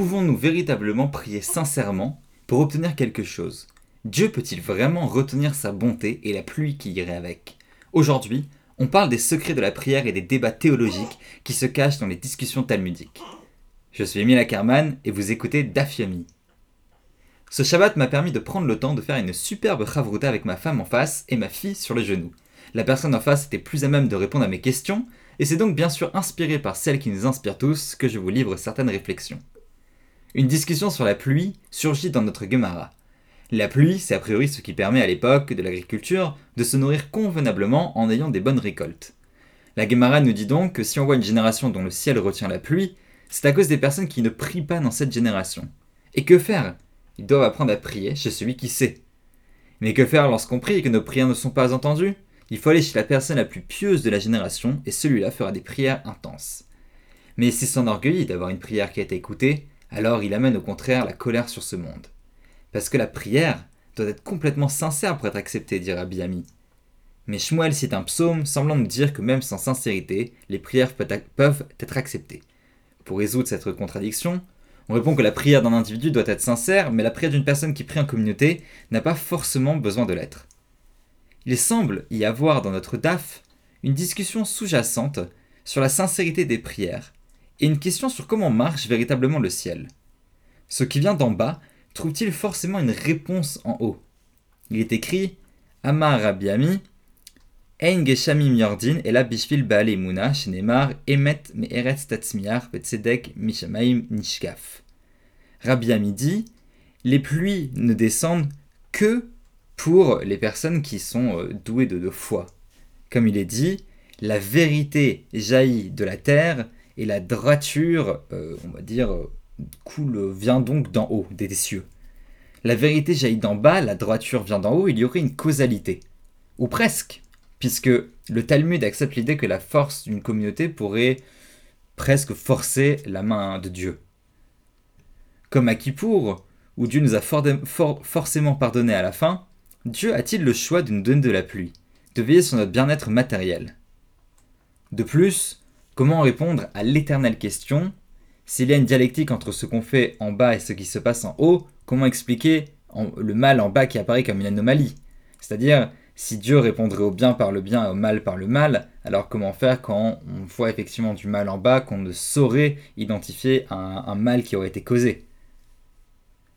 Pouvons-nous véritablement prier sincèrement pour obtenir quelque chose? Dieu peut-il vraiment retenir sa bonté et la pluie qui irait avec? Aujourd'hui, on parle des secrets de la prière et des débats théologiques qui se cachent dans les discussions talmudiques. Je suis Emile Ackerman et vous écoutez Dafyomi. Ce Shabbat m'a permis de prendre le temps de faire une superbe chavruta avec ma femme en face et ma fille sur le genou. La personne en face était plus à même de répondre à mes questions, et c'est donc bien sûr inspiré par celle qui nous inspire tous que je vous livre certaines réflexions. Une discussion sur la pluie surgit dans notre Gemara. La pluie, c'est a priori ce qui permet à l'époque de l'agriculture de se nourrir convenablement en ayant des bonnes récoltes. La Gemara nous dit donc que si on voit une génération dont le ciel retient la pluie, c'est à cause des personnes qui ne prient pas dans cette génération. Et que faire? Ils doivent apprendre à prier chez celui qui sait. Mais que faire lorsqu'on prie et que nos prières ne sont pas entendues? Il faut aller chez la personne la plus pieuse de la génération et celui-là fera des prières intenses. Mais s'il s'enorgueillit d'avoir une prière qui a été écoutée, alors il amène au contraire la colère sur ce monde. Parce que la prière doit être complètement sincère pour être acceptée, dit Rabbi Ami. Mais Shmuel cite un psaume semblant nous dire que même sans sincérité, les prières peuvent être acceptées. Pour résoudre cette contradiction, on répond que la prière d'un individu doit être sincère, mais la prière d'une personne qui prie en communauté n'a pas forcément besoin de l'être. Il semble y avoir dans notre DAF une discussion sous-jacente sur la sincérité des prières et une question sur comment marche véritablement le ciel. Ce qui vient d'en bas trouve-t-il forcément une réponse en haut? Il est écrit Amar Rabiami, Ein Geshamim Yordin et Bishvil Muna, Shenemar, Emet Me Eretz Tatzmiar, Betzedek Mishamaim Nishkaf. Rabiami dit Les pluies ne descendent que pour les personnes qui sont euh, douées de, de foi. Comme il est dit, la vérité jaillit de la terre et la droiture, euh, on va dire, coule, vient donc d'en haut, des cieux. La vérité jaillit d'en bas, la droiture vient d'en haut, il y aurait une causalité. Ou presque, puisque le Talmud accepte l'idée que la force d'une communauté pourrait presque forcer la main de Dieu. Comme à Kippour, où Dieu nous a forcément pardonné à la fin, Dieu a-t-il le choix de nous donner de la pluie, de veiller sur notre bien-être matériel? De plus, comment répondre à l'éternelle question s'il y a une dialectique entre ce qu'on fait en bas et ce qui se passe en haut, comment expliquer le mal en bas qui apparaît comme une anomalie? C'est-à-dire, si Dieu répondrait au bien par le bien et au mal par le mal, alors comment faire quand on voit effectivement du mal en bas qu'on ne saurait identifier un, un mal qui aurait été causé?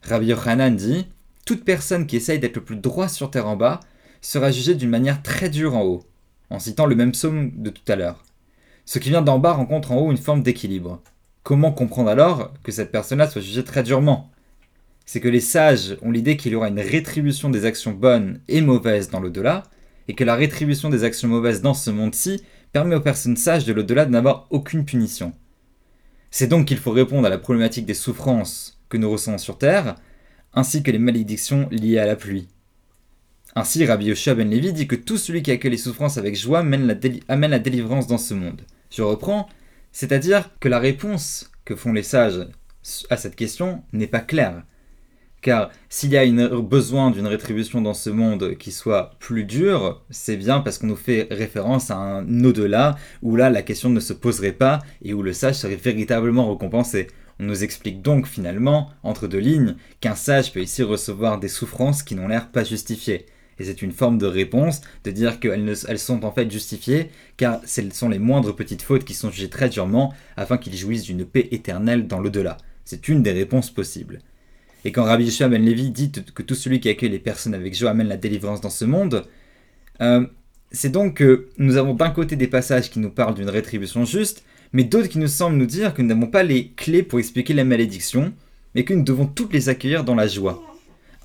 Rabbi Yochanan dit Toute personne qui essaye d'être le plus droit sur terre en bas sera jugée d'une manière très dure en haut, en citant le même psaume de tout à l'heure. Ce qui vient d'en bas rencontre en haut une forme d'équilibre. Comment comprendre alors que cette personne-là soit jugée très durement? C'est que les sages ont l'idée qu'il y aura une rétribution des actions bonnes et mauvaises dans l'au-delà, et que la rétribution des actions mauvaises dans ce monde-ci permet aux personnes sages de l'au-delà de n'avoir aucune punition. C'est donc qu'il faut répondre à la problématique des souffrances que nous ressentons sur Terre, ainsi que les malédictions liées à la pluie. Ainsi, Rabbi Yoshua ben Levi dit que tout celui qui accueille les souffrances avec joie amène la délivrance dans ce monde. Je reprends, c'est-à-dire que la réponse que font les sages à cette question n'est pas claire. Car s'il y a besoin d'une rétribution dans ce monde qui soit plus dure, c'est bien parce qu'on nous fait référence à un au-delà où là la question ne se poserait pas et où le sage serait véritablement récompensé. On nous explique donc finalement, entre deux lignes, qu'un sage peut ici recevoir des souffrances qui n'ont l'air pas justifiées. Et c'est une forme de réponse de dire qu'elles elles sont en fait justifiées, car ce sont les moindres petites fautes qui sont jugées très durement afin qu'ils jouissent d'une paix éternelle dans l'au-delà. C'est une des réponses possibles. Et quand Rabbi Yeshua ben Levi dit que tout celui qui accueille les personnes avec joie amène la délivrance dans ce monde, euh, c'est donc que nous avons d'un côté des passages qui nous parlent d'une rétribution juste, mais d'autres qui nous semblent nous dire que nous n'avons pas les clés pour expliquer la malédiction, mais que nous devons toutes les accueillir dans la joie.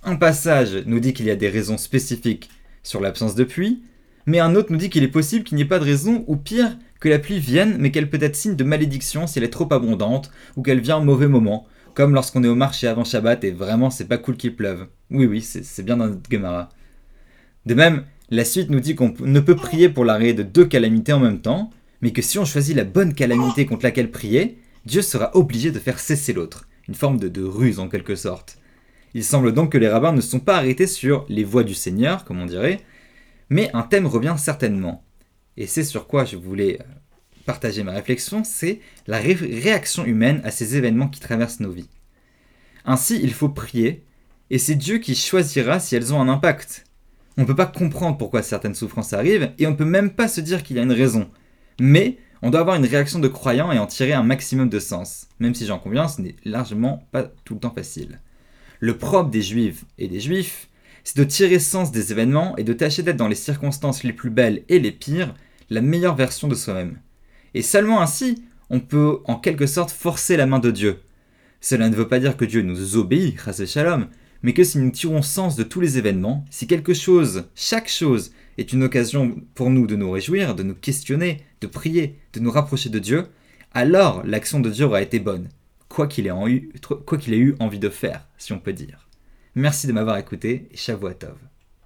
Un passage nous dit qu'il y a des raisons spécifiques sur l'absence de pluie, mais un autre nous dit qu'il est possible qu'il n'y ait pas de raison, ou pire, que la pluie vienne, mais qu'elle peut être signe de malédiction si elle est trop abondante, ou qu'elle vient au mauvais moment, comme lorsqu'on est au marché avant Shabbat et vraiment c'est pas cool qu'il pleuve. Oui, oui, c'est bien dans notre Gemara. De même, la suite nous dit qu'on ne peut prier pour l'arrêt de deux calamités en même temps, mais que si on choisit la bonne calamité contre laquelle prier, Dieu sera obligé de faire cesser l'autre. Une forme de ruse en quelque sorte. Il semble donc que les rabbins ne sont pas arrêtés sur les voies du Seigneur, comme on dirait, mais un thème revient certainement. Et c'est sur quoi je voulais euh, partager ma réflexion, c'est la réaction humaine à ces événements qui traversent nos vies. Ainsi, il faut prier, et c'est Dieu qui choisira si elles ont un impact. On ne peut pas comprendre pourquoi certaines souffrances arrivent, et on ne peut même pas se dire qu'il y a une raison. Mais on doit avoir une réaction de croyant et en tirer un maximum de sens, même si j'en conviens, ce n'est largement pas tout le temps facile. Le propre des juifs et des juifs, c'est de tirer sens des événements et de tâcher d'être dans les circonstances les plus belles et les pires, la meilleure version de soi-même. Et seulement ainsi, on peut en quelque sorte forcer la main de Dieu. Cela ne veut pas dire que Dieu nous obéit, grâce shalom, mais que si nous tirons sens de tous les événements, si quelque chose, chaque chose, est une occasion pour nous de nous réjouir, de nous questionner, de prier, de nous rapprocher de Dieu, alors l'action de Dieu aura été bonne, quoi qu'il ait, eu envie de faire, si on peut dire. Merci de m'avoir écouté et Shavuot Tov.